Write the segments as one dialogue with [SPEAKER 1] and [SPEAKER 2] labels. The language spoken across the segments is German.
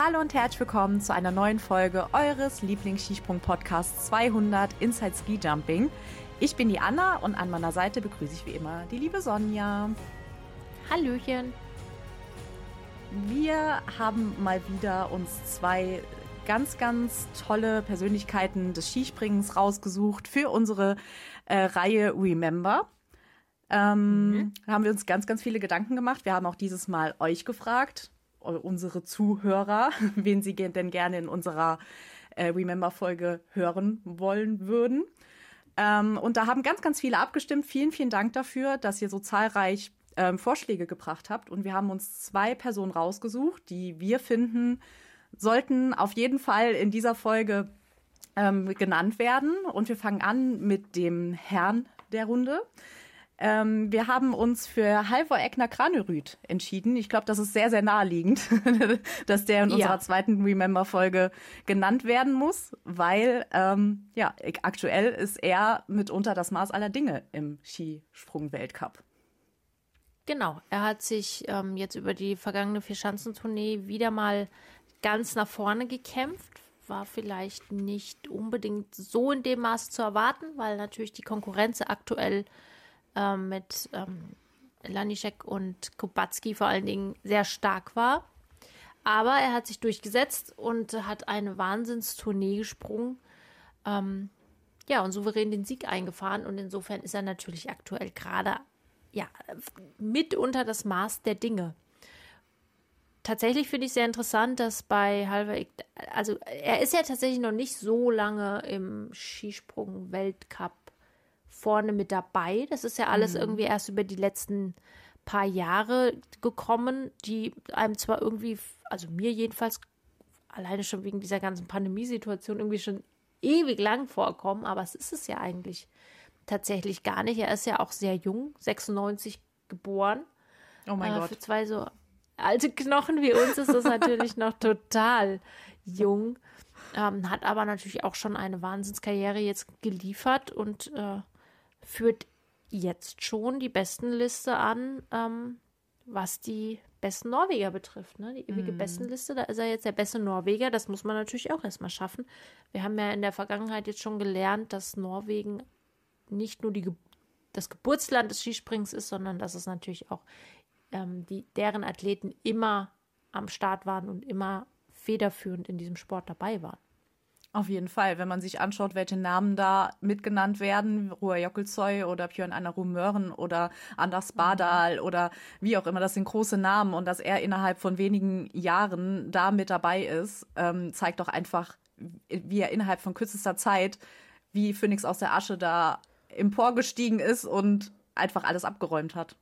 [SPEAKER 1] Hallo und herzlich willkommen zu einer neuen Folge eures Lieblings-Skisprung-Podcasts 200 Inside Ski Jumping. Ich bin die Anna und an meiner Seite begrüße ich wie immer die liebe Sonja.
[SPEAKER 2] Hallöchen.
[SPEAKER 1] Wir haben mal wieder uns zwei ganz, ganz tolle Persönlichkeiten des Skispringens rausgesucht für unsere äh, Reihe Remember. Ähm, mhm. Haben wir uns ganz, ganz viele Gedanken gemacht. Wir haben auch dieses Mal euch gefragt, unsere Zuhörer, wen sie denn gerne in unserer äh, Remember-Folge hören wollen würden. Ähm, und da haben ganz, ganz viele abgestimmt. Vielen, vielen Dank dafür, dass ihr so zahlreich ähm, Vorschläge gebracht habt. Und wir haben uns zwei Personen rausgesucht, die wir finden, sollten auf jeden Fall in dieser Folge ähm, genannt werden. Und wir fangen an mit dem Herrn der Runde. Ähm, wir haben uns für Halvor Egner Kranerüth entschieden. Ich glaube, das ist sehr, sehr naheliegend, dass der in ja. unserer zweiten Remember-Folge genannt werden muss, weil ähm, ja, aktuell ist er mitunter das Maß aller Dinge im Skisprung-Weltcup.
[SPEAKER 2] Genau, er hat sich ähm, jetzt über die vergangene Vierschanzentournee wieder mal ganz nach vorne gekämpft. War vielleicht nicht unbedingt so in dem Maße zu erwarten, weil natürlich die Konkurrenz aktuell ähm, mit ähm, Lanischek und Kubacki vor allen Dingen sehr stark war. Aber er hat sich durchgesetzt und hat eine Wahnsinnstournee gesprungen. Ähm, ja, und souverän den Sieg eingefahren. Und insofern ist er natürlich aktuell gerade ja, mitunter das Maß der Dinge tatsächlich finde ich sehr interessant, dass bei Halver, also er ist ja tatsächlich noch nicht so lange im Skisprung-Weltcup vorne mit dabei. Das ist ja alles mhm. irgendwie erst über die letzten paar Jahre gekommen, die einem zwar irgendwie, also mir jedenfalls, alleine schon wegen dieser ganzen Pandemiesituation irgendwie schon ewig lang vorkommen, aber es ist es ja eigentlich tatsächlich gar nicht. Er ist ja auch sehr jung, 96 geboren.
[SPEAKER 1] Oh mein äh, Gott.
[SPEAKER 2] Für zwei so alte Knochen wie uns ist das natürlich noch total jung. Ähm, hat aber natürlich auch schon eine Wahnsinnskarriere jetzt geliefert und äh, führt jetzt schon die Bestenliste an, ähm, was die besten Norweger betrifft. Ne? Die ewige mm. Bestenliste, da ist er jetzt der beste Norweger. Das muss man natürlich auch erstmal schaffen. Wir haben ja in der Vergangenheit jetzt schon gelernt, dass Norwegen nicht nur die, das Geburtsland des Skisprings ist, sondern dass es natürlich auch ähm, die, deren Athleten immer am Start waren und immer federführend in diesem Sport dabei waren.
[SPEAKER 1] Auf jeden Fall, wenn man sich anschaut, welche Namen da mitgenannt werden, Ruhr Jockelzoy oder Björn Anna Möhren oder Anders Badal mhm. oder wie auch immer, das sind große Namen und dass er innerhalb von wenigen Jahren da mit dabei ist, ähm, zeigt doch einfach, wie er innerhalb von kürzester Zeit wie Phoenix aus der Asche da emporgestiegen ist und einfach alles abgeräumt hat.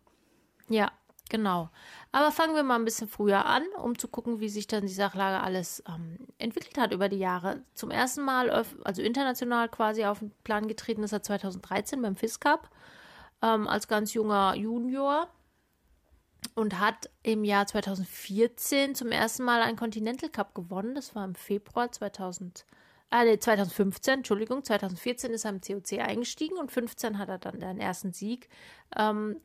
[SPEAKER 2] Ja, Genau. Aber fangen wir mal ein bisschen früher an, um zu gucken, wie sich dann die Sachlage alles ähm, entwickelt hat über die Jahre. Zum ersten Mal, also international quasi auf den Plan getreten ist er 2013 beim FIS Cup ähm, als ganz junger Junior und hat im Jahr 2014 zum ersten Mal einen Continental Cup gewonnen. Das war im Februar 2000. Ah, nee, 2015, Entschuldigung, 2014 ist er im COC eingestiegen und 15 hat er dann den ersten Sieg ähm,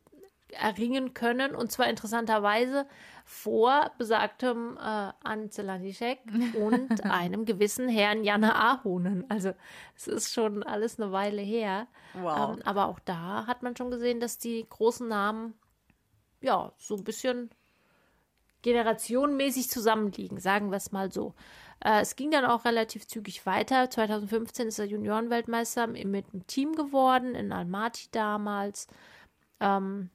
[SPEAKER 2] erringen können und zwar interessanterweise vor besagtem äh, Ance Lanischek und einem gewissen Herrn Janne Ahonen. Also es ist schon alles eine Weile her. Wow. Ähm, aber auch da hat man schon gesehen, dass die großen Namen ja so ein bisschen generationenmäßig zusammenliegen, sagen wir es mal so. Äh, es ging dann auch relativ zügig weiter. 2015 ist er Juniorenweltmeister mit einem Team geworden, in Almaty damals. Ähm,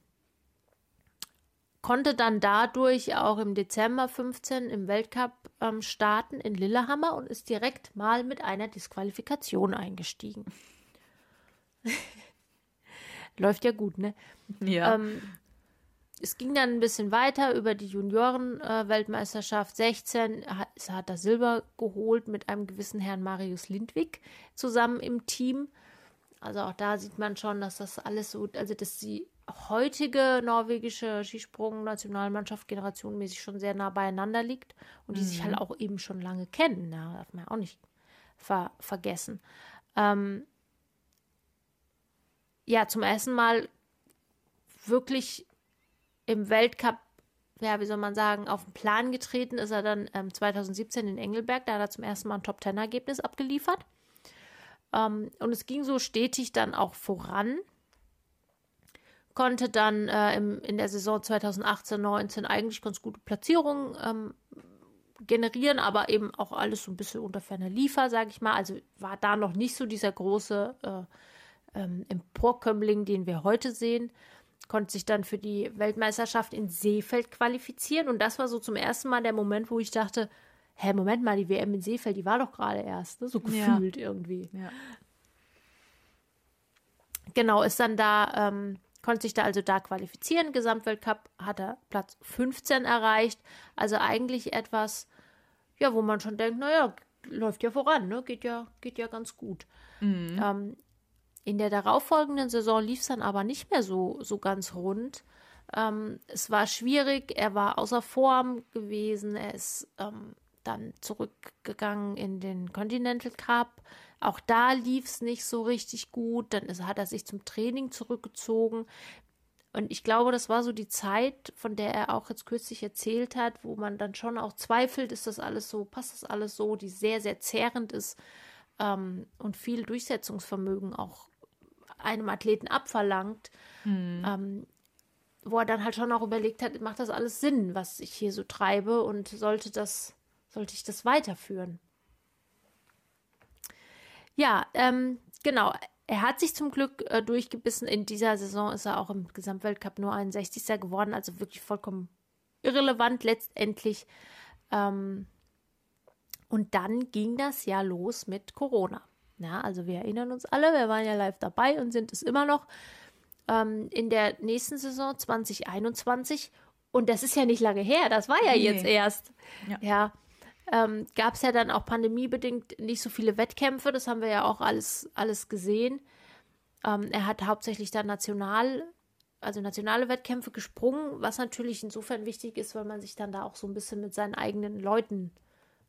[SPEAKER 2] konnte dann dadurch auch im Dezember 15 im Weltcup ähm, starten in Lillehammer und ist direkt mal mit einer Disqualifikation eingestiegen. Läuft ja gut, ne?
[SPEAKER 1] Ja. Ähm,
[SPEAKER 2] es ging dann ein bisschen weiter über die Junioren-Weltmeisterschaft. Äh, 16 hat, hat er Silber geholt mit einem gewissen Herrn Marius Lindwig zusammen im Team. Also auch da sieht man schon, dass das alles so, also dass sie heutige norwegische Skisprung-Nationalmannschaft generationenmäßig schon sehr nah beieinander liegt und die mhm. sich halt auch eben schon lange kennen. Da darf man ja auch nicht ver vergessen. Ähm, ja, zum ersten Mal wirklich im Weltcup ja, wie soll man sagen, auf den Plan getreten ist er dann ähm, 2017 in Engelberg. Da hat er zum ersten Mal ein Top-10-Ergebnis abgeliefert. Ähm, und es ging so stetig dann auch voran. Konnte dann äh, im, in der Saison 2018, 19 eigentlich ganz gute Platzierungen ähm, generieren, aber eben auch alles so ein bisschen unter ferner Liefer, sage ich mal. Also war da noch nicht so dieser große äh, ähm, Emporkömmling, den wir heute sehen konnte sich dann für die Weltmeisterschaft in Seefeld qualifizieren. Und das war so zum ersten Mal der Moment, wo ich dachte, hä, Moment mal, die WM in Seefeld, die war doch gerade erst, ne? so gefühlt ja. irgendwie. Ja. Genau, ist dann da, ähm, konnte sich da also da qualifizieren. Gesamtweltcup hat er Platz 15 erreicht. Also eigentlich etwas, ja, wo man schon denkt, naja, läuft ja voran, ne? Geht ja, geht ja ganz gut. Mhm. Ähm, in der darauffolgenden Saison lief es dann aber nicht mehr so, so ganz rund. Ähm, es war schwierig, er war außer Form gewesen, er ist ähm, dann zurückgegangen in den Continental Cup. Auch da lief es nicht so richtig gut. Dann ist, hat er sich zum Training zurückgezogen. Und ich glaube, das war so die Zeit, von der er auch jetzt kürzlich erzählt hat, wo man dann schon auch zweifelt, ist das alles so, passt das alles so, die sehr, sehr zehrend ist ähm, und viel Durchsetzungsvermögen auch einem Athleten abverlangt, mhm. ähm, wo er dann halt schon auch überlegt hat, macht das alles Sinn, was ich hier so treibe und sollte das, sollte ich das weiterführen? Ja, ähm, genau. Er hat sich zum Glück äh, durchgebissen. In dieser Saison ist er auch im Gesamtweltcup nur 61. geworden, also wirklich vollkommen irrelevant letztendlich. Ähm, und dann ging das ja los mit Corona. Ja, also wir erinnern uns alle, wir waren ja live dabei und sind es immer noch ähm, in der nächsten Saison 2021. Und das ist ja nicht lange her, das war ja nee. jetzt erst. Ja. ja ähm, Gab es ja dann auch pandemiebedingt nicht so viele Wettkämpfe, das haben wir ja auch alles, alles gesehen. Ähm, er hat hauptsächlich dann national, also nationale Wettkämpfe gesprungen, was natürlich insofern wichtig ist, weil man sich dann da auch so ein bisschen mit seinen eigenen Leuten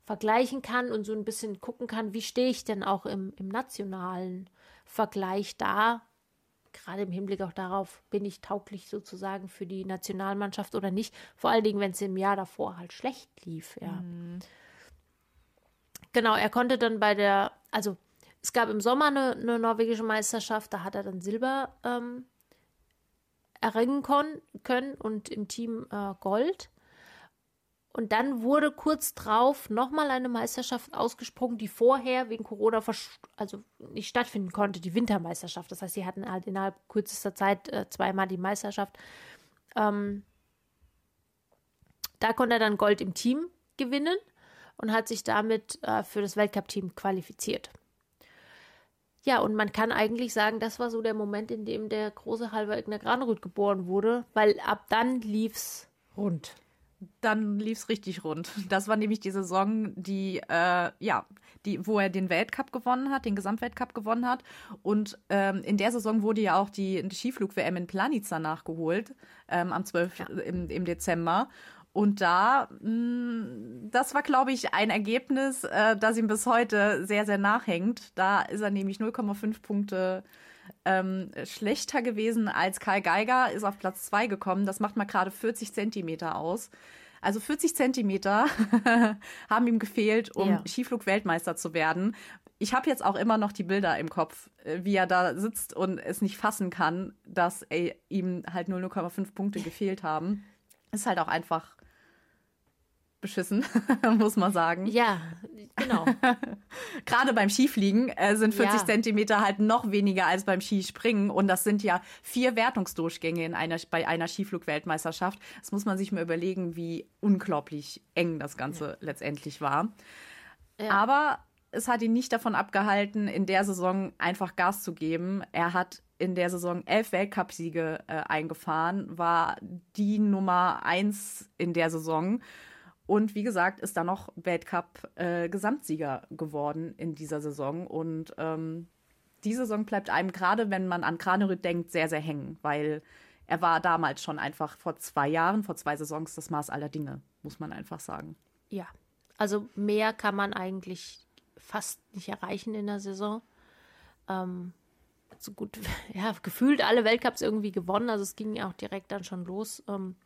[SPEAKER 2] vergleichen kann und so ein bisschen gucken kann, wie stehe ich denn auch im, im nationalen Vergleich da. Gerade im Hinblick auch darauf, bin ich tauglich sozusagen für die Nationalmannschaft oder nicht. Vor allen Dingen, wenn es im Jahr davor halt schlecht lief, ja. Mhm. Genau, er konnte dann bei der, also es gab im Sommer eine, eine norwegische Meisterschaft, da hat er dann Silber ähm, erringen können und im Team äh, Gold. Und dann wurde kurz drauf nochmal eine Meisterschaft ausgesprungen, die vorher wegen Corona also nicht stattfinden konnte, die Wintermeisterschaft. Das heißt, sie hatten halt innerhalb kürzester Zeit äh, zweimal die Meisterschaft. Ähm, da konnte er dann Gold im Team gewinnen und hat sich damit äh, für das Weltcup-Team qualifiziert. Ja, und man kann eigentlich sagen, das war so der Moment, in dem der große Halber Igner Granrud geboren wurde, weil ab dann lief's rund
[SPEAKER 1] dann lief es richtig rund. Das war nämlich die Saison, die, äh, ja, die, wo er den Weltcup gewonnen hat, den Gesamtweltcup gewonnen hat. Und ähm, in der Saison wurde ja auch die, die Skiflug-WM in Planica nachgeholt, ähm, am 12. Ja. Im, im Dezember. Und da, mh, mm, das war, glaube ich, ein Ergebnis, äh, das ihm bis heute sehr, sehr nachhängt. Da ist er nämlich 0,5 Punkte ähm, schlechter gewesen als Karl Geiger, ist auf Platz 2 gekommen. Das macht mal gerade 40 Zentimeter aus. Also 40 Zentimeter haben ihm gefehlt, um ja. Skiflug-Weltmeister zu werden. Ich habe jetzt auch immer noch die Bilder im Kopf, äh, wie er da sitzt und es nicht fassen kann, dass ey, ihm halt nur 0,5 Punkte gefehlt haben. Ist halt auch einfach beschissen, muss man sagen.
[SPEAKER 2] Ja, genau.
[SPEAKER 1] Gerade beim Skifliegen äh, sind 40 ja. Zentimeter halt noch weniger als beim Skispringen. Und das sind ja vier Wertungsdurchgänge in einer, bei einer Skiflug-Weltmeisterschaft. Das muss man sich mal überlegen, wie unglaublich eng das Ganze ja. letztendlich war. Ja. Aber es hat ihn nicht davon abgehalten, in der Saison einfach Gas zu geben. Er hat in der Saison elf Weltcupsiege äh, eingefahren, war die Nummer eins in der Saison und wie gesagt, ist dann noch Weltcup-Gesamtsieger äh, geworden in dieser Saison. Und ähm, die Saison bleibt einem gerade, wenn man an Kranerüth denkt, sehr, sehr hängen, weil er war damals schon einfach vor zwei Jahren, vor zwei Saisons das Maß aller Dinge, muss man einfach sagen.
[SPEAKER 2] Ja, also mehr kann man eigentlich fast nicht erreichen in der Saison. Ähm, so gut, ja, gefühlt alle Weltcups irgendwie gewonnen, also es ging ja auch direkt dann schon los. Ähm,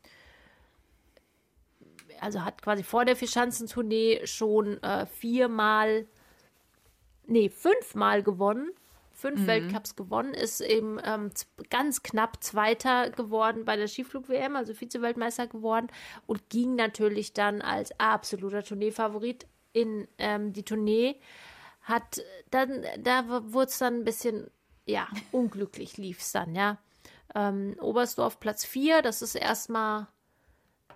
[SPEAKER 2] also hat quasi vor der Vierschanzentournee schon äh, viermal, nee, fünfmal gewonnen. Fünf mhm. Weltcups gewonnen, ist eben ähm, ganz knapp Zweiter geworden bei der Skiflug-WM, also Vize-Weltmeister geworden und ging natürlich dann als absoluter Tourneefavorit in ähm, die Tournee. Hat dann, da wurde es dann ein bisschen, ja, unglücklich lief es dann, ja. Ähm, Oberstdorf Platz 4, das ist erstmal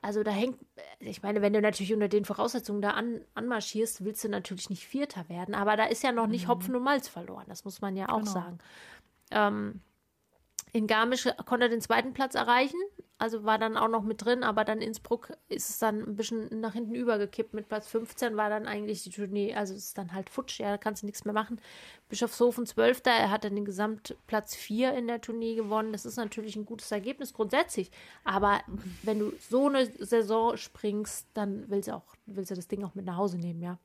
[SPEAKER 2] also da hängt, ich meine, wenn du natürlich unter den Voraussetzungen da an, anmarschierst, willst du natürlich nicht Vierter werden. Aber da ist ja noch nicht mhm. Hopfen und Malz verloren. Das muss man ja auch genau. sagen. Ähm, in Garmisch konnte er den zweiten Platz erreichen, also war dann auch noch mit drin, aber dann Innsbruck ist es dann ein bisschen nach hinten übergekippt. Mit Platz 15 war dann eigentlich die Tournee, also es ist dann halt futsch, ja, da kannst du nichts mehr machen. Bischofshofen 12. Er hat dann den Gesamtplatz 4 in der Tournee gewonnen. Das ist natürlich ein gutes Ergebnis grundsätzlich, aber wenn du so eine Saison springst, dann willst du auch, willst du das Ding auch mit nach Hause nehmen, ja.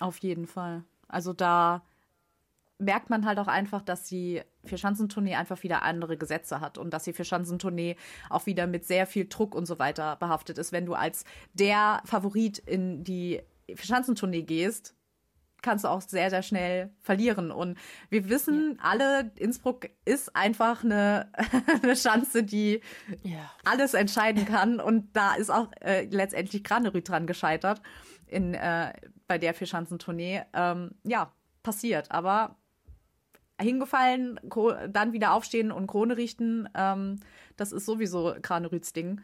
[SPEAKER 1] Auf jeden Fall. Also da merkt man halt auch einfach, dass die Vierschanzentournee einfach wieder andere Gesetze hat und dass die Vierschanzentournee auch wieder mit sehr viel Druck und so weiter behaftet ist. Wenn du als der Favorit in die Vierschanzentournee gehst, kannst du auch sehr, sehr schnell verlieren. Und wir wissen ja. alle, Innsbruck ist einfach eine, eine Schanze, die ja. alles entscheiden kann. Und da ist auch äh, letztendlich Granerüt dran gescheitert in, äh, bei der Vierschanzentournee. Ähm, ja, passiert. Aber hingefallen, dann wieder aufstehen und Krone richten. Ähm, das ist sowieso Kranerüts Ding.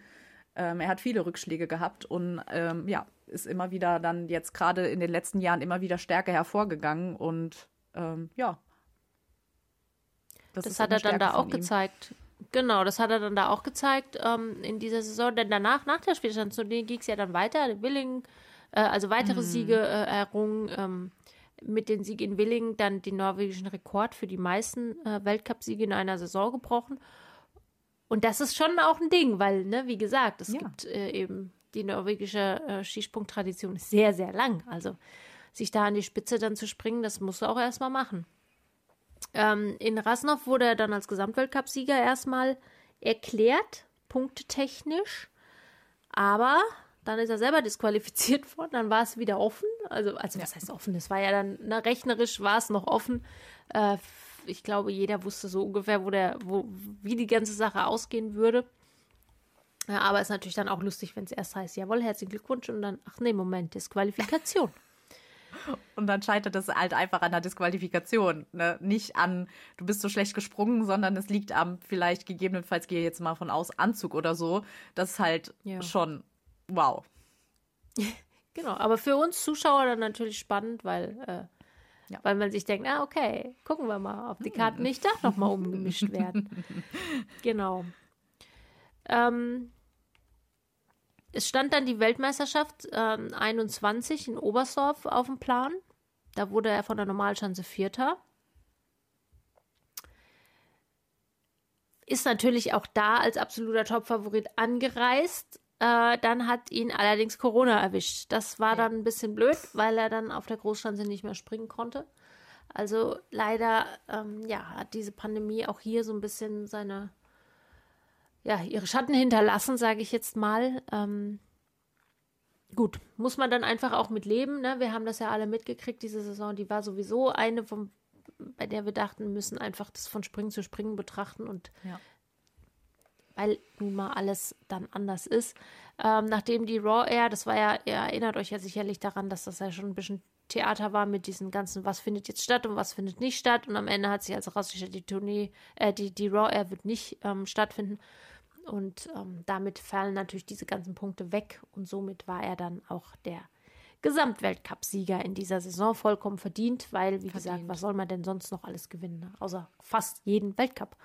[SPEAKER 1] Ähm, er hat viele Rückschläge gehabt und ähm, ja, ist immer wieder dann jetzt gerade in den letzten Jahren immer wieder stärker hervorgegangen und ähm, ja.
[SPEAKER 2] Das, das hat er dann da auch gezeigt. Genau, das hat er dann da auch gezeigt ähm, in dieser Saison. Denn danach, nach der Spielstandstournee, ging es ja dann weiter. Willingen, äh, also weitere mhm. Siege äh, errungen. Mit den Sieg in Willingen dann den norwegischen Rekord für die meisten äh, Weltcupsiege in einer Saison gebrochen. Und das ist schon auch ein Ding, weil, ne, wie gesagt, es ja. gibt äh, eben die norwegische äh, Skisprungtradition ist sehr, sehr lang. Also sich da an die Spitze dann zu springen, das musst du auch erstmal machen. Ähm, in Rasnov wurde er dann als Gesamtweltcupsieger erstmal erklärt, punktetechnisch. Aber dann ist er selber disqualifiziert worden, dann war es wieder offen. Also, also was heißt offen? Es war ja dann, na, rechnerisch war es noch offen. Äh, ich glaube, jeder wusste so ungefähr, wo der, wo, wie die ganze Sache ausgehen würde. Ja, aber es ist natürlich dann auch lustig, wenn es erst heißt, jawohl, herzlichen Glückwunsch und dann, ach nee, Moment, Disqualifikation.
[SPEAKER 1] Und dann scheitert es halt einfach an der Disqualifikation. Ne? Nicht an, du bist so schlecht gesprungen, sondern es liegt am vielleicht gegebenenfalls, gehe jetzt mal von aus, Anzug oder so. Das ist halt ja. schon wow.
[SPEAKER 2] genau, aber für uns Zuschauer dann natürlich spannend, weil, äh, ja. weil man sich denkt, ah, okay, gucken wir mal, ob die Karten hm. nicht doch nochmal umgemischt werden. genau. Ähm, es stand dann die Weltmeisterschaft ähm, 21 in Oberstdorf auf dem Plan. Da wurde er von der Normalschanze Vierter. Ist natürlich auch da als absoluter Topfavorit angereist. Äh, dann hat ihn allerdings Corona erwischt. Das war dann ein bisschen blöd, weil er dann auf der Großschanze nicht mehr springen konnte. Also leider, ähm, ja, hat diese Pandemie auch hier so ein bisschen seine, ja, ihre Schatten hinterlassen, sage ich jetzt mal. Ähm, gut, muss man dann einfach auch mit leben. Ne? Wir haben das ja alle mitgekriegt, diese Saison, die war sowieso eine, vom, bei der wir dachten, müssen einfach das von Springen zu Springen betrachten und ja weil nun mal alles dann anders ist. Ähm, nachdem die Raw Air, das war ja, ihr erinnert euch ja sicherlich daran, dass das ja schon ein bisschen Theater war mit diesen ganzen, was findet jetzt statt und was findet nicht statt. Und am Ende hat sich also rausgestellt, die Tournee, äh, die, die Raw Air wird nicht ähm, stattfinden. Und ähm, damit fallen natürlich diese ganzen Punkte weg. Und somit war er dann auch der Gesamtweltcup-Sieger in dieser Saison vollkommen verdient, weil, wie verdient. gesagt, was soll man denn sonst noch alles gewinnen, außer fast jeden Weltcup?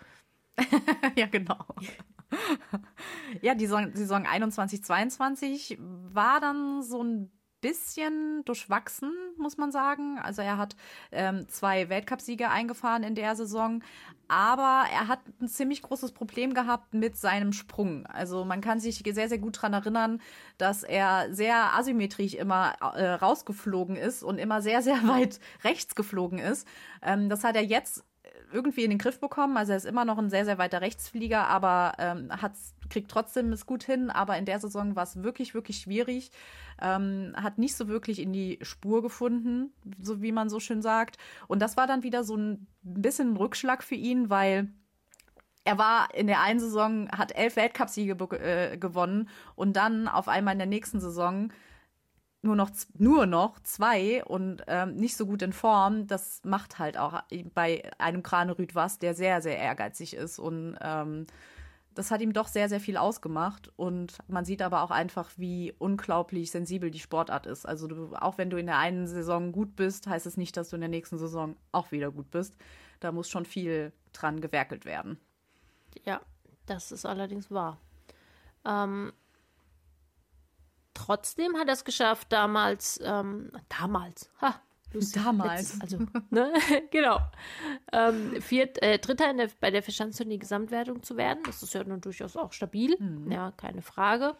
[SPEAKER 1] ja, genau. ja, die Saison, Saison 21, 22 war dann so ein bisschen durchwachsen, muss man sagen. Also er hat ähm, zwei Weltcupsiege eingefahren in der Saison, aber er hat ein ziemlich großes Problem gehabt mit seinem Sprung. Also man kann sich sehr, sehr gut daran erinnern, dass er sehr asymmetrisch immer äh, rausgeflogen ist und immer sehr, sehr weit rechts geflogen ist. Ähm, das hat er jetzt irgendwie in den Griff bekommen. Also er ist immer noch ein sehr, sehr weiter Rechtsflieger, aber ähm, hat's, kriegt trotzdem es gut hin. Aber in der Saison war es wirklich, wirklich schwierig. Ähm, hat nicht so wirklich in die Spur gefunden, so wie man so schön sagt. Und das war dann wieder so ein bisschen ein Rückschlag für ihn, weil er war in der einen Saison, hat elf Weltcupsiege äh, gewonnen und dann auf einmal in der nächsten Saison nur noch, nur noch zwei und ähm, nicht so gut in Form, das macht halt auch bei einem Kranerüt was, der sehr, sehr ehrgeizig ist. Und ähm, das hat ihm doch sehr, sehr viel ausgemacht. Und man sieht aber auch einfach, wie unglaublich sensibel die Sportart ist. Also du, auch wenn du in der einen Saison gut bist, heißt es nicht, dass du in der nächsten Saison auch wieder gut bist. Da muss schon viel dran gewerkelt werden.
[SPEAKER 2] Ja, das ist allerdings wahr. Ähm, trotzdem hat er es geschafft, damals, ähm, damals, ha,
[SPEAKER 1] lustig, damals,
[SPEAKER 2] Witz, also, ne, genau, ähm, viert, äh, Dritter der, bei der Verschanztournee Gesamtwertung zu werden. Das ist ja nun durchaus auch stabil, mhm. ja, keine Frage.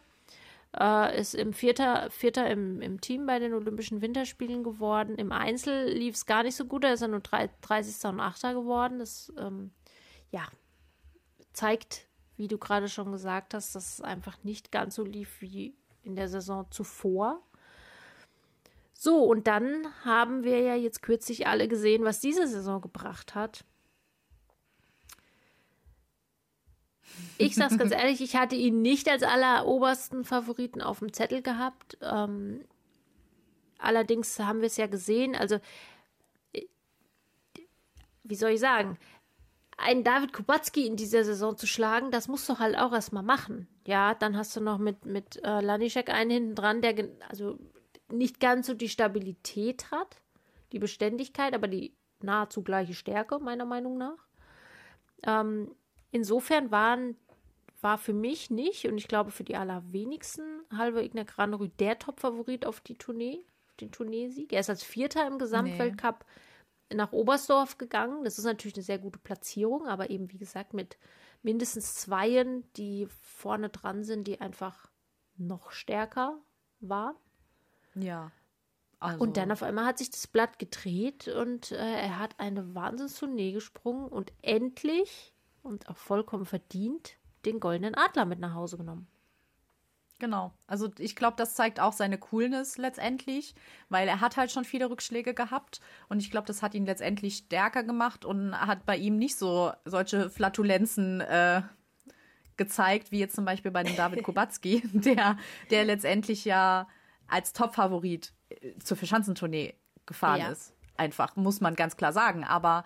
[SPEAKER 2] Äh, ist im Vierter, Vierter im, im Team bei den Olympischen Winterspielen geworden. Im Einzel lief es gar nicht so gut, da ist er nur 30. und 8. geworden. Das, ähm, ja, zeigt, wie du gerade schon gesagt hast, dass es einfach nicht ganz so lief wie in der Saison zuvor. So, und dann haben wir ja jetzt kürzlich alle gesehen, was diese Saison gebracht hat. Ich sag's ganz ehrlich, ich hatte ihn nicht als allerobersten Favoriten auf dem Zettel gehabt. Ähm, allerdings haben wir es ja gesehen. Also, äh, wie soll ich sagen? Einen David Kubacki in dieser Saison zu schlagen, das musst du halt auch erstmal machen. Ja, dann hast du noch mit, mit äh, Lanischek einen hinten dran, der also nicht ganz so die Stabilität hat, die Beständigkeit, aber die nahezu gleiche Stärke, meiner Meinung nach. Ähm, insofern waren, war für mich nicht, und ich glaube für die allerwenigsten, halbe Igna Granerü der Top-Favorit auf die Tournee, auf den Tourneesieg. Er ist als Vierter im Gesamtweltcup nee nach Oberstdorf gegangen. Das ist natürlich eine sehr gute Platzierung, aber eben wie gesagt mit mindestens Zweien, die vorne dran sind, die einfach noch stärker waren.
[SPEAKER 1] Ja.
[SPEAKER 2] Also. Und dann auf einmal hat sich das Blatt gedreht und äh, er hat eine Wahnsinnstournee gesprungen und endlich und auch vollkommen verdient den goldenen Adler mit nach Hause genommen.
[SPEAKER 1] Genau. Also ich glaube, das zeigt auch seine Coolness letztendlich, weil er hat halt schon viele Rückschläge gehabt und ich glaube, das hat ihn letztendlich stärker gemacht und hat bei ihm nicht so solche Flatulenzen äh, gezeigt, wie jetzt zum Beispiel bei dem David Kubacki, der, der letztendlich ja als Top-Favorit äh, zur Verschanzentournee gefahren ja. ist. Einfach, muss man ganz klar sagen. Aber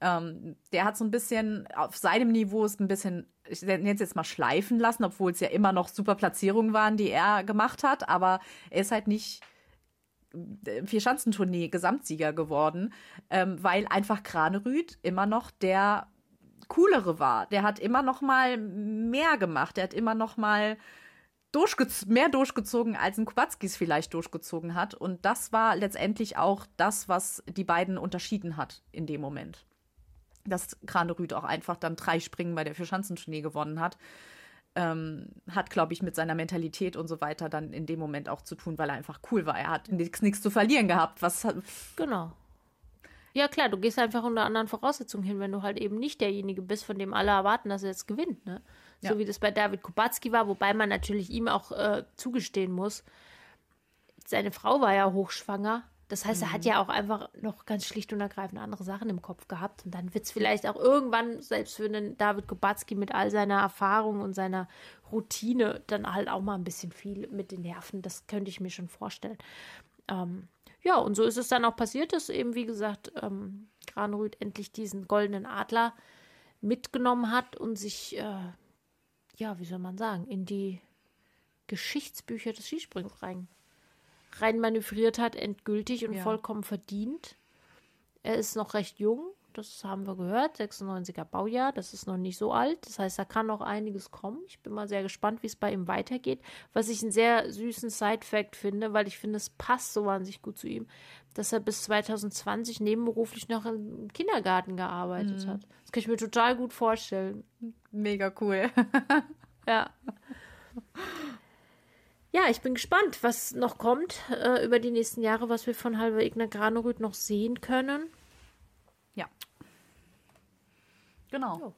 [SPEAKER 1] ähm, der hat so ein bisschen auf seinem Niveau ist ein bisschen, ich nenne es jetzt mal schleifen lassen, obwohl es ja immer noch super Platzierungen waren, die er gemacht hat, aber er ist halt nicht äh, Vierschanzentournee Gesamtsieger geworden, ähm, weil einfach Kranerüth immer noch der coolere war. Der hat immer noch mal mehr gemacht. Der hat immer noch mal durchgez mehr durchgezogen, als ein Kubacki vielleicht durchgezogen hat. Und das war letztendlich auch das, was die beiden unterschieden hat in dem Moment dass Kranerüth auch einfach dann drei Springen bei der Vierschanzentournee gewonnen hat. Ähm, hat, glaube ich, mit seiner Mentalität und so weiter dann in dem Moment auch zu tun, weil er einfach cool war. Er hat nichts zu verlieren gehabt. Was
[SPEAKER 2] genau. Ja, klar, du gehst einfach unter anderen Voraussetzungen hin, wenn du halt eben nicht derjenige bist, von dem alle erwarten, dass er jetzt gewinnt. Ne? Ja. So wie das bei David Kubacki war, wobei man natürlich ihm auch äh, zugestehen muss, seine Frau war ja hochschwanger das heißt, er hat mhm. ja auch einfach noch ganz schlicht und ergreifend andere Sachen im Kopf gehabt. Und dann wird es vielleicht auch irgendwann, selbst für einen David Kubacki mit all seiner Erfahrung und seiner Routine, dann halt auch mal ein bisschen viel mit den Nerven. Das könnte ich mir schon vorstellen. Ähm, ja, und so ist es dann auch passiert, dass eben, wie gesagt, ähm, Granrüth endlich diesen goldenen Adler mitgenommen hat und sich, äh, ja, wie soll man sagen, in die Geschichtsbücher des Skisprings rein reinmanövriert hat, endgültig und ja. vollkommen verdient. Er ist noch recht jung, das haben wir gehört, 96er Baujahr, das ist noch nicht so alt. Das heißt, da kann noch einiges kommen. Ich bin mal sehr gespannt, wie es bei ihm weitergeht. Was ich einen sehr süßen Side-Fact finde, weil ich finde, es passt so wahnsinnig gut zu ihm, dass er bis 2020 nebenberuflich noch im Kindergarten gearbeitet mhm. hat. Das kann ich mir total gut vorstellen.
[SPEAKER 1] Mega cool.
[SPEAKER 2] ja. Ja, ich bin gespannt, was noch kommt äh, über die nächsten Jahre, was wir von Halve Igna Granerüth noch sehen können.
[SPEAKER 1] Ja. Genau. Jo.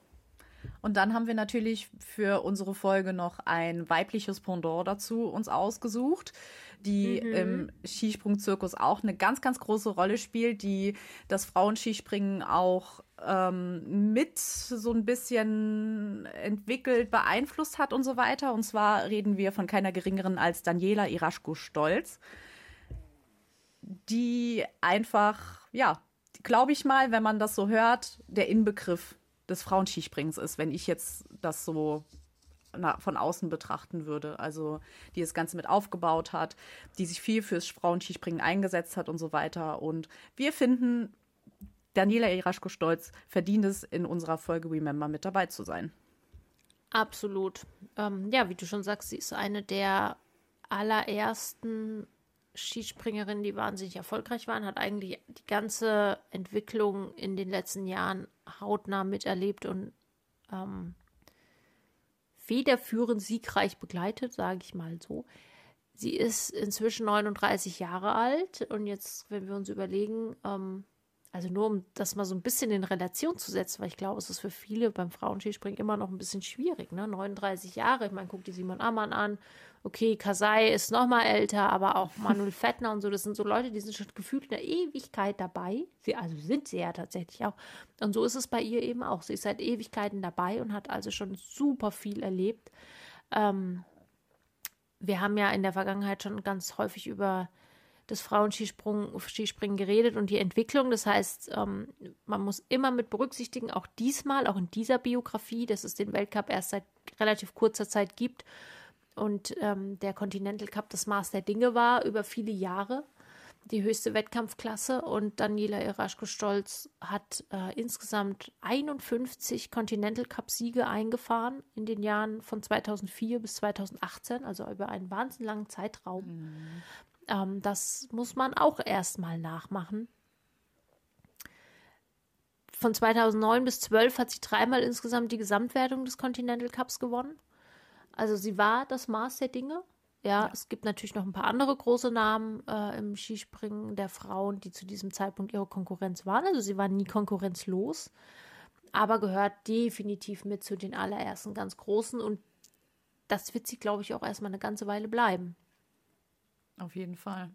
[SPEAKER 1] Und dann haben wir natürlich für unsere Folge noch ein weibliches Pendant dazu uns ausgesucht, die mhm. im Skisprungzirkus auch eine ganz, ganz große Rolle spielt, die das Frauenskispringen auch ähm, mit so ein bisschen entwickelt, beeinflusst hat und so weiter. Und zwar reden wir von keiner geringeren als Daniela Iraschko-Stolz, die einfach, ja, glaube ich mal, wenn man das so hört, der Inbegriff des Frauenskisprings ist, wenn ich jetzt das so von außen betrachten würde. Also die das Ganze mit aufgebaut hat, die sich viel fürs Frauenskispringen eingesetzt hat und so weiter. Und wir finden, Daniela Iraschko-Stolz verdient es, in unserer Folge Remember mit dabei zu sein.
[SPEAKER 2] Absolut. Ähm, ja, wie du schon sagst, sie ist eine der allerersten Skispringerinnen, die wahnsinnig erfolgreich waren, hat eigentlich die ganze Entwicklung in den letzten Jahren hautnah miterlebt und ähm, federführend siegreich begleitet, sage ich mal so. Sie ist inzwischen 39 Jahre alt und jetzt, wenn wir uns überlegen, ähm, also nur um das mal so ein bisschen in Relation zu setzen, weil ich glaube, es ist für viele beim Frauenskispringen immer noch ein bisschen schwierig. Ne? 39 Jahre, ich meine, guck die Simon Ammann an. Okay, Kasai ist noch mal älter, aber auch Manuel Fettner und so, das sind so Leute, die sind schon gefühlt in der Ewigkeit dabei. Sie, also sind sie ja tatsächlich auch. Und so ist es bei ihr eben auch. Sie ist seit Ewigkeiten dabei und hat also schon super viel erlebt. Ähm, wir haben ja in der Vergangenheit schon ganz häufig über des Frauenskispringen geredet und die Entwicklung. Das heißt, ähm, man muss immer mit berücksichtigen, auch diesmal, auch in dieser Biografie, dass es den Weltcup erst seit relativ kurzer Zeit gibt und ähm, der Continental Cup das Maß der Dinge war über viele Jahre die höchste Wettkampfklasse und Daniela Iraschko-Stolz hat äh, insgesamt 51 Continental Cup-Siege eingefahren in den Jahren von 2004 bis 2018, also über einen wahnsinnig langen Zeitraum. Mhm. Ähm, das muss man auch erstmal nachmachen. Von 2009 bis 2012 hat sie dreimal insgesamt die Gesamtwertung des Continental Cups gewonnen. Also sie war das Maß der Dinge. Ja, ja. es gibt natürlich noch ein paar andere große Namen äh, im Skispringen der Frauen, die zu diesem Zeitpunkt ihre Konkurrenz waren. Also sie waren nie konkurrenzlos, aber gehört definitiv mit zu den allerersten ganz großen und das wird sie, glaube ich, auch erstmal eine ganze Weile bleiben.
[SPEAKER 1] Auf jeden Fall.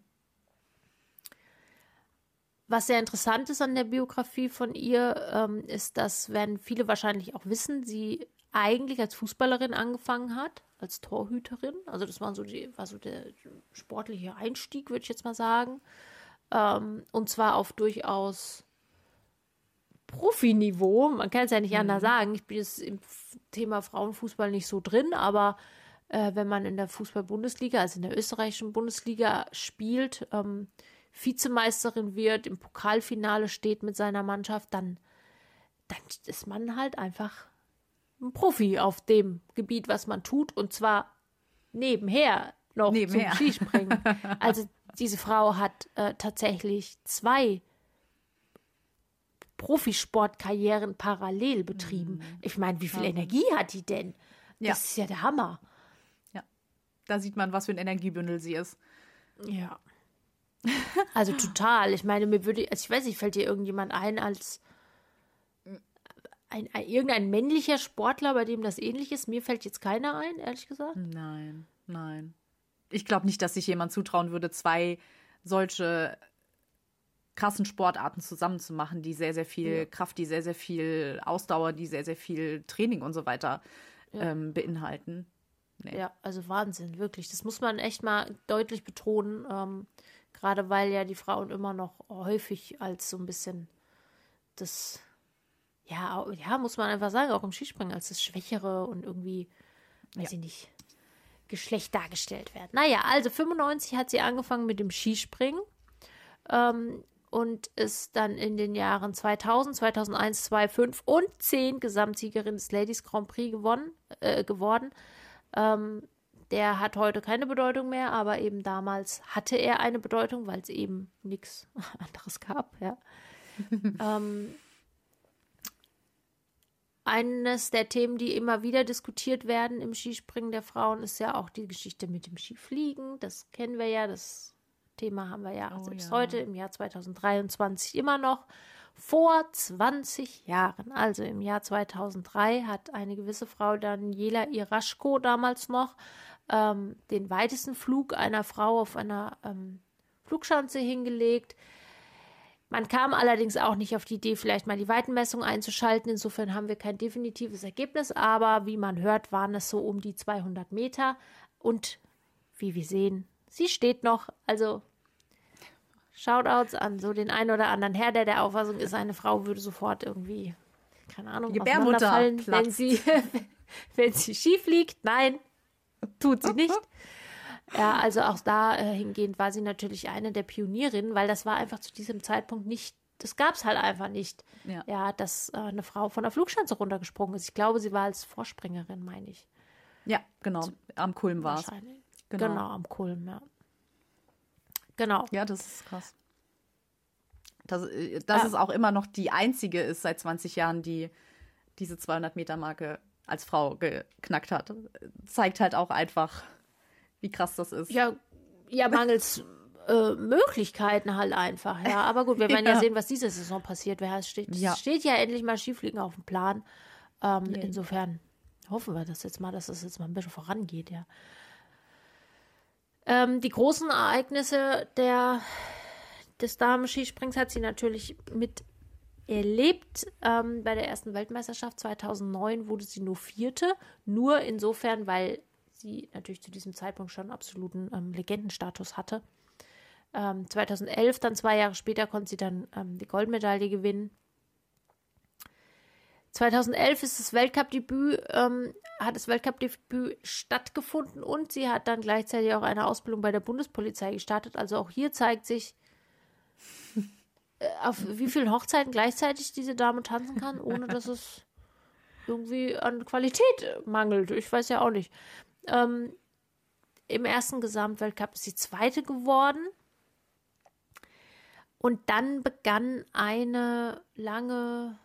[SPEAKER 2] Was sehr interessant ist an der Biografie von ihr, ähm, ist, dass, werden viele wahrscheinlich auch wissen, sie eigentlich als Fußballerin angefangen hat, als Torhüterin. Also das war so, die, war so der sportliche Einstieg, würde ich jetzt mal sagen. Ähm, und zwar auf durchaus Profiniveau. Man kann es ja nicht mhm. anders sagen. Ich bin jetzt im Thema Frauenfußball nicht so drin, aber äh, wenn man in der Fußball-Bundesliga, also in der österreichischen Bundesliga spielt, ähm, Vizemeisterin wird, im Pokalfinale steht mit seiner Mannschaft, dann, dann ist man halt einfach ein Profi auf dem Gebiet, was man tut, und zwar nebenher noch nebenher. zum Skispringen. Also diese Frau hat äh, tatsächlich zwei Profisportkarrieren parallel betrieben. Mhm. Ich meine, wie viel. Energie hat die denn? Das ja. ist ja der Hammer.
[SPEAKER 1] Da sieht man, was für ein Energiebündel sie ist.
[SPEAKER 2] Ja. Also total. Ich meine, mir würde, also ich weiß nicht, fällt dir irgendjemand ein als ein, ein, irgendein männlicher Sportler, bei dem das ähnlich ist? Mir fällt jetzt keiner ein, ehrlich gesagt.
[SPEAKER 1] Nein, nein. Ich glaube nicht, dass sich jemand zutrauen würde, zwei solche krassen Sportarten zusammenzumachen, die sehr, sehr viel ja. Kraft, die sehr, sehr viel Ausdauer, die sehr, sehr viel Training und so weiter ja. ähm, beinhalten.
[SPEAKER 2] Nee. Ja, also Wahnsinn, wirklich. Das muss man echt mal deutlich betonen. Ähm, gerade weil ja die Frauen immer noch häufig als so ein bisschen das, ja, ja, muss man einfach sagen, auch im Skispringen als das Schwächere und irgendwie, weiß ja. ich nicht, Geschlecht dargestellt werden. Naja, also 95 hat sie angefangen mit dem Skispringen. Ähm, und ist dann in den Jahren 2000, 2001, 2005 und 10 Gesamtsiegerin des Ladies Grand Prix gewonnen, äh, geworden. Ähm, der hat heute keine Bedeutung mehr, aber eben damals hatte er eine Bedeutung, weil es eben nichts anderes gab. Ja. ähm, eines der Themen, die immer wieder diskutiert werden im Skispringen der Frauen, ist ja auch die Geschichte mit dem Skifliegen. Das kennen wir ja, das Thema haben wir ja
[SPEAKER 1] Oh
[SPEAKER 2] selbst
[SPEAKER 1] ja.
[SPEAKER 2] heute im Jahr 2023 immer noch. Vor 20 Jahren, also im Jahr 2003, hat eine gewisse Frau Daniela Iraschko damals noch ähm, den weitesten Flug einer Frau auf einer ähm, Flugschanze hingelegt. Man kam allerdings auch nicht auf die Idee, vielleicht mal die Weitenmessung einzuschalten. Insofern haben wir kein definitives Ergebnis, aber wie man hört, waren es so um die 200 Meter. Und wie wir sehen, sie steht noch. Also Shoutouts an so den einen oder anderen Herr, der der Auffassung ist, eine Frau würde sofort irgendwie, keine Ahnung, auseinanderfallen, wenn sie, wenn sie schief liegt. Nein, tut sie nicht. Ja, also auch da äh, hingehend war sie natürlich eine der Pionierinnen, weil das war einfach zu diesem Zeitpunkt nicht, das gab es halt einfach nicht.
[SPEAKER 1] Ja.
[SPEAKER 2] dass äh, eine Frau von der Flugschanze runtergesprungen ist. Ich glaube, sie war als Vorspringerin, meine ich.
[SPEAKER 1] Ja, genau. Am Kulm war es. Genau.
[SPEAKER 2] Genau. am Kulm, ja. Genau.
[SPEAKER 1] Ja, das ist krass. Dass, äh, dass
[SPEAKER 2] Ja.
[SPEAKER 1] es auch immer noch die einzige ist seit 20 Jahren, die diese 200-Meter-Marke als Frau geknackt hat, zeigt halt auch einfach, wie krass das ist.
[SPEAKER 2] Ja, ja mangels äh, Möglichkeiten halt einfach, ja. Aber gut, wir werden ja.
[SPEAKER 1] Ja.
[SPEAKER 2] sehen, was diese Saison passiert. Wer es steht,
[SPEAKER 1] Ja.
[SPEAKER 2] steht ja endlich mal Skifliegen auf dem Plan. Ähm,
[SPEAKER 1] Yay.
[SPEAKER 2] insofern hoffen wir das jetzt mal, dass es jetzt mal ein bisschen vorangeht, ja. Ähm, die großen Ereignisse der, des Damen-Skisprings hat sie natürlich mit erlebt. Ähm, bei der ersten Weltmeisterschaft 2009 wurde sie nur Vierte. Nur insofern, weil sie natürlich zu diesem Zeitpunkt schon absoluten ähm, Legendenstatus hatte. Ähm, 2011, dann zwei Jahre später, konnte sie dann ähm, die Goldmedaille gewinnen. 2011 ist das Weltcup-Debüt, ähm, hat das Weltcup-Debüt stattgefunden und sie hat dann gleichzeitig auch eine Ausbildung bei der Bundespolizei gestartet. Also auch hier zeigt sich, äh, auf wie vielen Hochzeiten gleichzeitig diese Dame tanzen kann, ohne dass es irgendwie an Qualität mangelt. Ich weiß ja auch nicht. Ähm, Im ersten Gesamtweltcup ist sie Zweite geworden. Und dann begann eine lange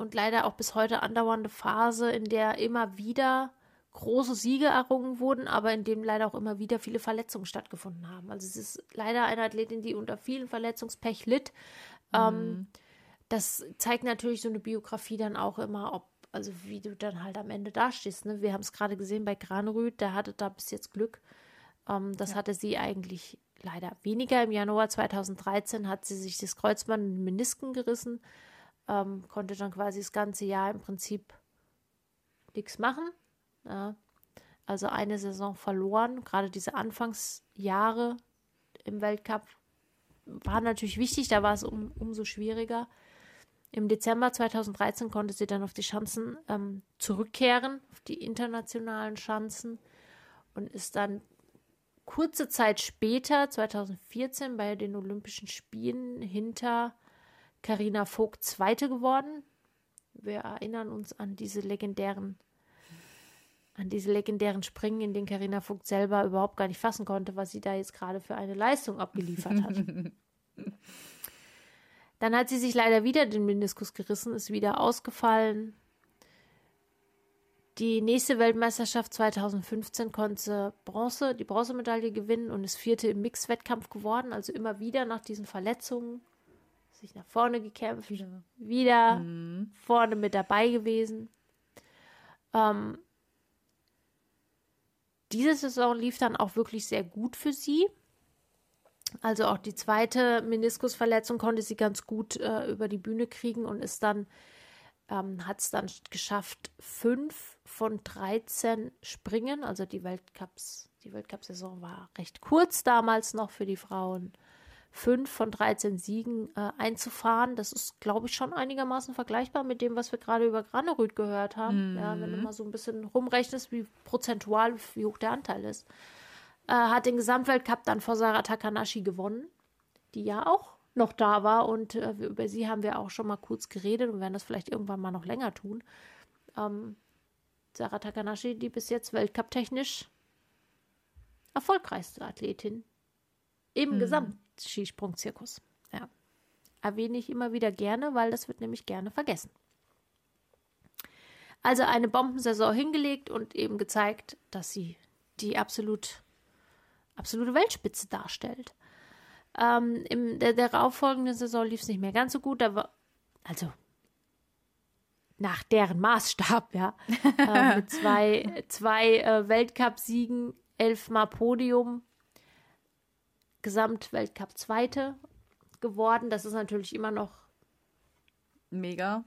[SPEAKER 2] und leider auch bis heute andauernde Phase, in der immer wieder große Siege errungen wurden, aber in dem leider auch immer wieder viele Verletzungen stattgefunden haben. Also es ist leider eine Athletin, die unter vielen Verletzungspech litt. Ähm, das zeigt natürlich so eine Biografie dann auch immer, ob, also wie du dann halt am Ende dastehst. Ne? Wir haben es gerade gesehen bei Granerüth, der hatte da bis jetzt Glück. Ähm, das hatte sie eigentlich leider weniger. Im Januar 2013 hat sie sich das Kreuzband und den Menisken gerissen, ähm, konnte dann quasi das ganze Jahr im Prinzip nichts machen. Ja. Also eine Saison verloren. Gerade diese Anfangsjahre im Weltcup waren natürlich wichtig, da war es um, umso schwieriger. Im Dezember 2013 konnte sie dann auf die Schanzen ähm, zurückkehren, auf die internationalen Schanzen und ist dann kurze Zeit später, 2014, bei den Olympischen Spielen hinter Carina Vogt Zweite geworden. Wir erinnern uns an diese legendären, an diese legendären Springen, in denen Carina Vogt selber überhaupt gar nicht fassen konnte, was sie da jetzt gerade für eine Leistung abgeliefert hat. Dann hat sie sich leider wieder den Meniskus gerissen, ist wieder ausgefallen. Die nächste Weltmeisterschaft 2015 konnte Bronze, die Bronzemedaille gewinnen und ist vierte im Mixwettkampf geworden. Also immer wieder nach diesen Verletzungen sich nach vorne gekämpft, wieder, wieder vorne mit dabei gewesen. Ähm, diese Saison lief dann auch wirklich sehr gut für sie. Also auch die zweite Meniskusverletzung konnte sie ganz gut äh, über die Bühne kriegen und ist dann ähm, hat es dann geschafft, fünf von 13 Springen, also die Weltcups, die Weltcup-Saison war recht kurz damals noch für die Frauen, fünf von 13 Siegen äh, einzufahren. Das ist, glaube ich, schon einigermaßen vergleichbar mit dem, was wir gerade über Granerüth gehört haben. Ja, wenn du mal so ein bisschen rumrechnest, wie prozentual, wie hoch der Anteil ist. Äh, hat den Gesamtweltcup dann vor Sarah Takanashi gewonnen, die ja auch noch da war und äh, über sie haben wir auch schon mal kurz geredet und werden das vielleicht irgendwann mal noch länger tun. Ähm, Sarah Takanashi, die bis jetzt weltcup-technisch erfolgreichste Athletin im Gesamtskisprungzirkus. Ja. Erwähne ich immer wieder gerne, weil das wird nämlich gerne vergessen. Also eine Bombensaison hingelegt und eben gezeigt, dass sie die absolut, absolute Weltspitze darstellt. Ähm, in der, darauffolgenden Saison lief es nicht mehr ganz so gut. War, also nach deren Maßstab, ja. äh, mit zwei, zwei äh, Weltcup-Siegen, elfmal Podium, Gesamtweltcup Zweite geworden. Das ist natürlich immer noch
[SPEAKER 1] mega.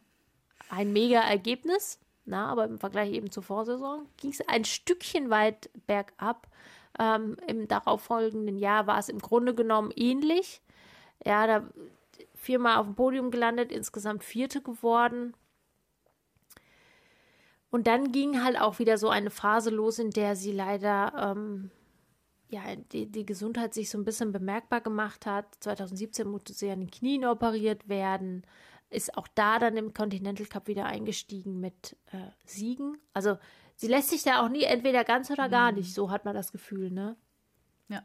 [SPEAKER 2] Ein mega Ergebnis. Na, aber im Vergleich eben zur Vorsaison ging es ein Stückchen weit bergab. Ähm, Im darauffolgenden Jahr war es im Grunde genommen ähnlich. Ja, da viermal auf dem Podium gelandet, insgesamt Vierte geworden. Und dann ging halt auch wieder so eine Phase los, in der sie leider ähm, ja, die, die Gesundheit sich so ein bisschen bemerkbar gemacht hat. 2017 musste sie an den Knien operiert werden, ist auch da dann im Continental Cup wieder eingestiegen mit äh, Siegen. Also sie lässt sich da auch nie entweder ganz oder gar mhm. nicht, so hat man das Gefühl, ne?
[SPEAKER 1] Ja.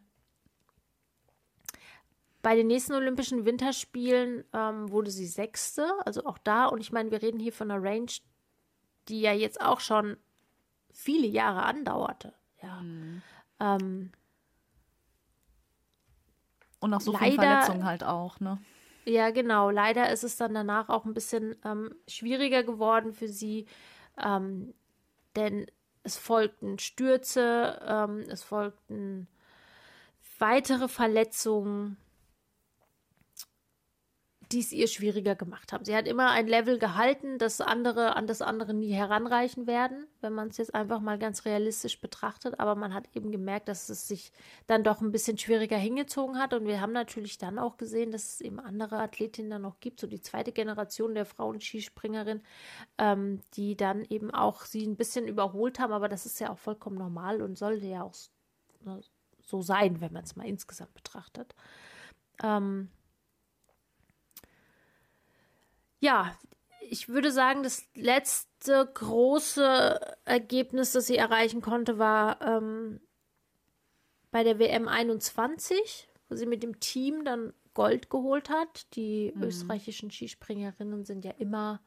[SPEAKER 2] Bei den nächsten Olympischen Winterspielen ähm, wurde sie Sechste, also auch da. Und ich meine, wir reden hier von einer Range, die ja jetzt auch schon viele Jahre andauerte. Ja. Mhm. Ähm,
[SPEAKER 1] und nach so vielen Verletzungen halt auch, ne?
[SPEAKER 2] Ja, genau. Leider ist es dann danach auch ein bisschen ähm, schwieriger geworden für sie, ähm, denn es folgten Stürze, ähm, es folgten weitere Verletzungen die es ihr schwieriger gemacht haben. Sie hat immer ein Level gehalten, das andere an das andere nie heranreichen werden, wenn man es jetzt einfach mal ganz realistisch betrachtet. Aber man hat eben gemerkt, dass es sich dann doch ein bisschen schwieriger hingezogen hat. Und wir haben natürlich dann auch gesehen, dass es eben andere Athletinnen dann noch gibt, so die zweite Generation der Frauen-Skispringerin, ähm, die dann eben auch sie ein bisschen überholt haben. Aber das ist ja auch vollkommen normal und sollte ja auch so sein, wenn man es mal insgesamt betrachtet. Ähm, ja, ich würde sagen, das letzte große Ergebnis, das sie erreichen konnte, war ähm, bei der WM 21, wo sie mit dem Team dann Gold geholt hat. Die mhm. österreichischen Skispringerinnen sind ja immer,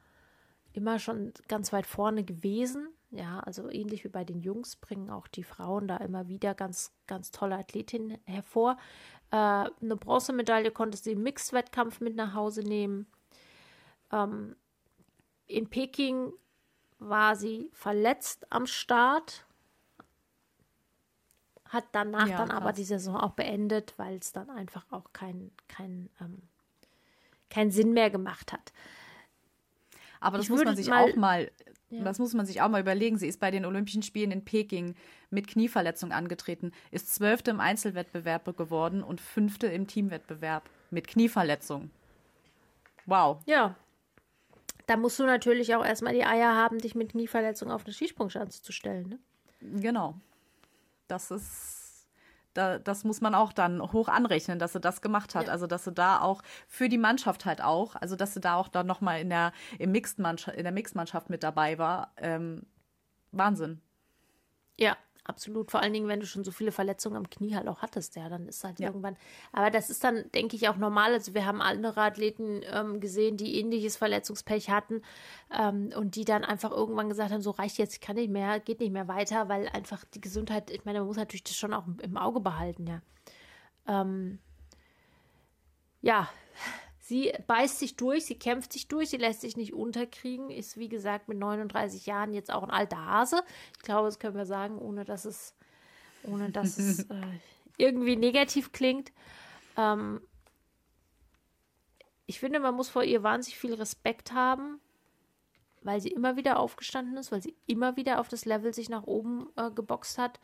[SPEAKER 2] immer schon ganz weit vorne gewesen. Ja, also ähnlich wie bei den Jungs bringen auch die Frauen da immer wieder ganz, ganz tolle Athletinnen hervor. Äh, eine Bronzemedaille konnte sie im Mixed-Wettkampf mit nach Hause nehmen. Ähm, in Peking war sie verletzt am Start, hat danach ja, dann krass. aber die Saison auch beendet, weil es dann einfach auch keinen kein, ähm, kein Sinn mehr gemacht hat.
[SPEAKER 1] Aber das ich muss man sich mal, auch mal, ja. das muss man sich auch mal überlegen. Sie ist bei den Olympischen Spielen in Peking mit Knieverletzung angetreten, ist Zwölfte im Einzelwettbewerb geworden und Fünfte im Teamwettbewerb mit Knieverletzung. Wow.
[SPEAKER 2] Ja, da musst du natürlich auch erstmal die Eier haben, dich mit Knieverletzung auf eine Skisprungschanze zu stellen. Ne?
[SPEAKER 1] Genau. Das ist, da, das muss man auch dann hoch anrechnen, dass sie das gemacht hat. Ja. Also, dass sie da auch für die Mannschaft halt auch, also, dass sie da auch dann nochmal in der, im Mixed in der Mixed-Mannschaft mit dabei war. Ähm, Wahnsinn.
[SPEAKER 2] Ja, Absolut, vor allen Dingen, wenn du schon so viele Verletzungen am Knie halt auch hattest, ja, dann ist halt ja. irgendwann. Aber das ist dann, denke ich, auch normal. Also wir haben andere Athleten ähm, gesehen, die ähnliches Verletzungspech hatten ähm, und die dann einfach irgendwann gesagt haben, so reicht jetzt, ich kann nicht mehr, geht nicht mehr weiter, weil einfach die Gesundheit, ich meine, man muss natürlich das schon auch im Auge behalten, ja. Ähm, ja, Sie beißt sich durch, sie kämpft sich durch, sie lässt sich nicht unterkriegen, ist wie gesagt mit 39 Jahren jetzt auch ein alter Hase. Ich glaube, das können wir sagen, ohne dass es, ohne dass es äh, irgendwie negativ klingt. Ähm, ich finde, man muss vor ihr wahnsinnig viel Respekt haben, weil sie immer wieder aufgestanden ist, weil sie immer wieder auf das Level sich nach oben äh, geboxt hat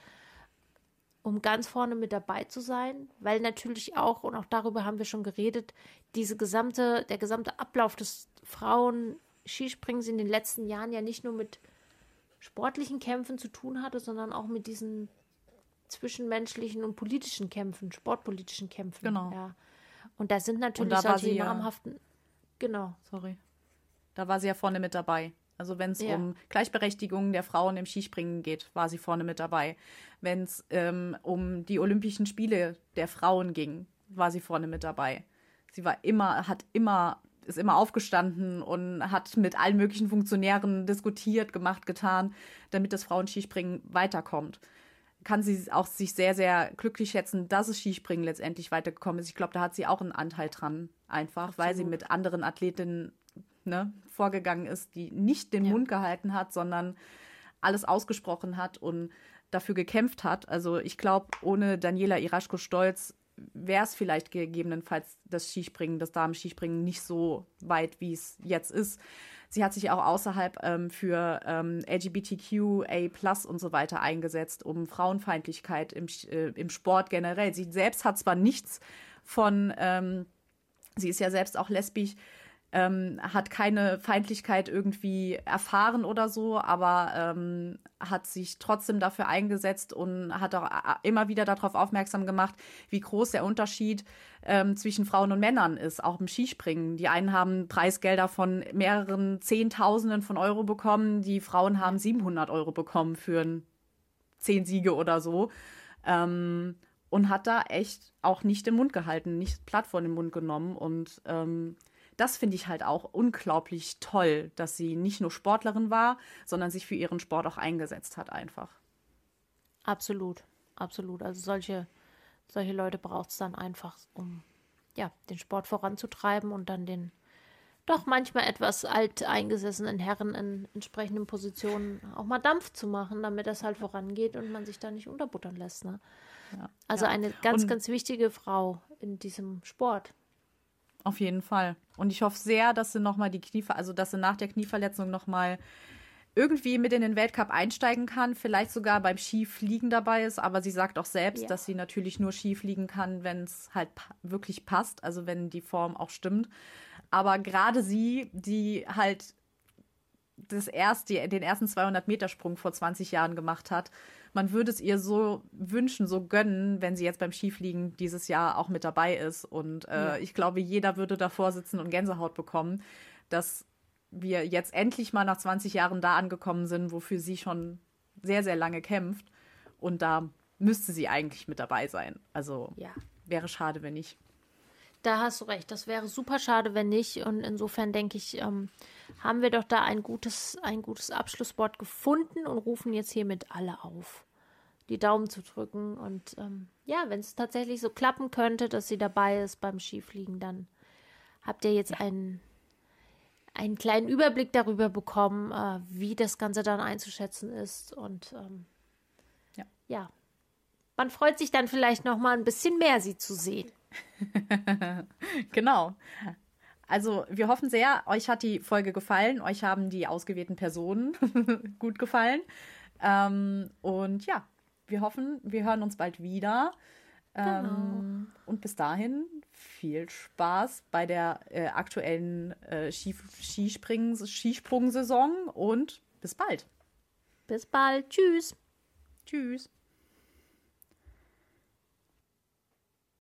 [SPEAKER 2] um ganz vorne mit dabei zu sein, weil natürlich auch, und auch darüber haben wir schon geredet, diese gesamte, der gesamte Ablauf des Frauen-Skisprings in den letzten Jahren ja nicht nur mit sportlichen Kämpfen zu tun hatte, sondern auch mit diesen zwischenmenschlichen und politischen Kämpfen, sportpolitischen Kämpfen.
[SPEAKER 1] Genau.
[SPEAKER 2] Ja. Und da sind natürlich da solche namhaften. Ja,
[SPEAKER 1] genau. Sorry. Da war sie ja vorne mit dabei. Also wenn es ja. um Gleichberechtigung der Frauen im Skispringen geht, war sie vorne mit dabei. Wenn es ähm, um die Olympischen Spiele der Frauen ging, war sie vorne mit dabei. Sie war immer, hat immer, ist immer aufgestanden und hat mit allen möglichen Funktionären diskutiert, gemacht, getan, damit das Frauenskispringen weiterkommt. kann sie auch sich sehr, sehr glücklich schätzen, dass es Skispringen letztendlich weitergekommen ist. Ich glaube, da hat sie auch einen Anteil dran, einfach, Absolut. weil sie mit anderen Athletinnen ne, vorgegangen ist, die nicht den ja. Mund gehalten hat, sondern alles ausgesprochen hat und dafür gekämpft hat. Also ich glaube, ohne Daniela Iraschko-Stolz wäre es vielleicht gegebenenfalls das Skispringen, das Damen-Skispringen nicht so weit, wie es jetzt ist. Sie hat sich auch außerhalb ähm, für ähm, LGBTQA Plus und so weiter eingesetzt, um Frauenfeindlichkeit im, äh, im Sport generell. Sie selbst hat zwar nichts von, ähm, sie ist ja selbst auch lesbisch, ähm, hat keine Feindlichkeit irgendwie erfahren oder so, aber ähm, hat sich trotzdem dafür eingesetzt und hat auch äh, immer wieder darauf aufmerksam gemacht, wie groß der Unterschied ähm, zwischen Frauen und Männern ist, auch im Skispringen. Die einen haben Preisgelder von mehreren Zehntausenden von Euro bekommen, die Frauen haben 700 Euro bekommen für zehn Siege oder so. Ähm, und hat da echt auch nicht den Mund gehalten, nicht platt vor den Mund genommen und ähm, das finde ich halt auch unglaublich toll, dass sie nicht nur Sportlerin war, sondern sich für ihren Sport auch eingesetzt hat einfach.
[SPEAKER 2] Absolut, absolut. Also solche, solche Leute braucht es dann einfach, um ja, den Sport voranzutreiben und dann den doch manchmal etwas alteingesessenen Herren in entsprechenden Positionen auch mal Dampf zu machen, damit das halt vorangeht und man sich da nicht unterbuttern lässt. Ne? Ja, also ja. eine ganz, und ganz wichtige Frau in diesem Sport.
[SPEAKER 1] Auf jeden Fall. Und ich hoffe sehr, dass sie nochmal die Knie, also dass sie nach der Knieverletzung nochmal irgendwie mit in den Weltcup einsteigen kann, vielleicht sogar beim Skifliegen dabei ist, aber sie sagt auch selbst, ja. dass sie natürlich nur Skifliegen kann, wenn es halt wirklich passt, also wenn die Form auch stimmt. Aber gerade sie, die halt das erste, den ersten 200-Meter-Sprung vor 20 Jahren gemacht hat, man würde es ihr so wünschen, so gönnen, wenn sie jetzt beim Skifliegen dieses Jahr auch mit dabei ist. Und äh, ja. ich glaube, jeder würde davor sitzen und Gänsehaut bekommen, dass wir jetzt endlich mal nach 20 Jahren da angekommen sind, wofür sie schon sehr, sehr lange kämpft. Und da müsste sie eigentlich mit dabei sein. Also ja. wäre schade, wenn nicht.
[SPEAKER 2] Da hast du recht. Das wäre super schade, wenn nicht. Und insofern denke ich, ähm, haben wir doch da ein gutes, ein gutes Abschlusswort gefunden und rufen jetzt hiermit alle auf die Daumen zu drücken. Und ähm, ja, wenn es tatsächlich so klappen könnte, dass sie dabei ist beim Skifliegen, dann habt ihr jetzt einen, einen kleinen Überblick darüber bekommen, äh, wie das Ganze dann einzuschätzen ist. Und ähm, ja. ja, man freut sich dann vielleicht noch mal ein bisschen mehr, sie zu sehen.
[SPEAKER 1] genau. Also wir hoffen sehr, euch hat die Folge gefallen, euch haben die ausgewählten Personen gut gefallen. Ähm, und ja, wir hoffen, wir hören uns bald wieder. Genau. Ähm, und bis dahin viel Spaß bei der äh, aktuellen äh, Skisprung-Saison und bis bald.
[SPEAKER 2] Bis bald. Tschüss.
[SPEAKER 1] Tschüss.